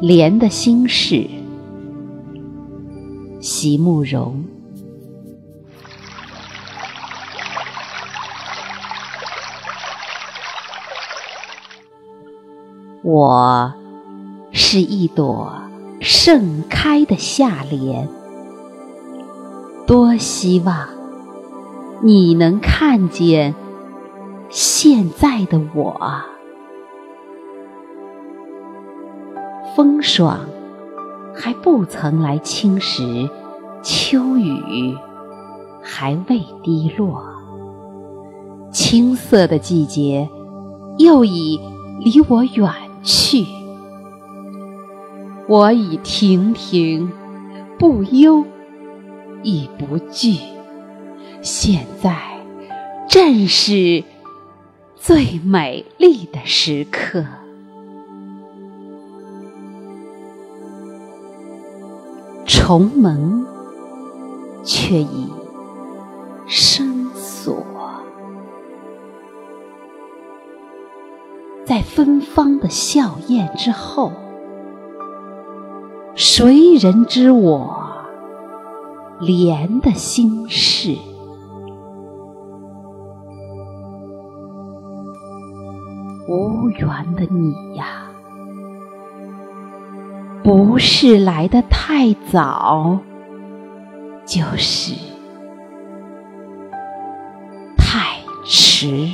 莲的心事，席慕容。我是一朵盛开的夏莲，多希望你能看见现在的我。风霜还不曾来侵蚀，秋雨还未滴落，青涩的季节又已离我远去。我已亭亭不忧，亦不惧。现在正是最美丽的时刻。重门却已深锁，在芬芳的笑靥之后，谁人知我莲的心事？无缘的你呀！不是来得太早，就是太迟。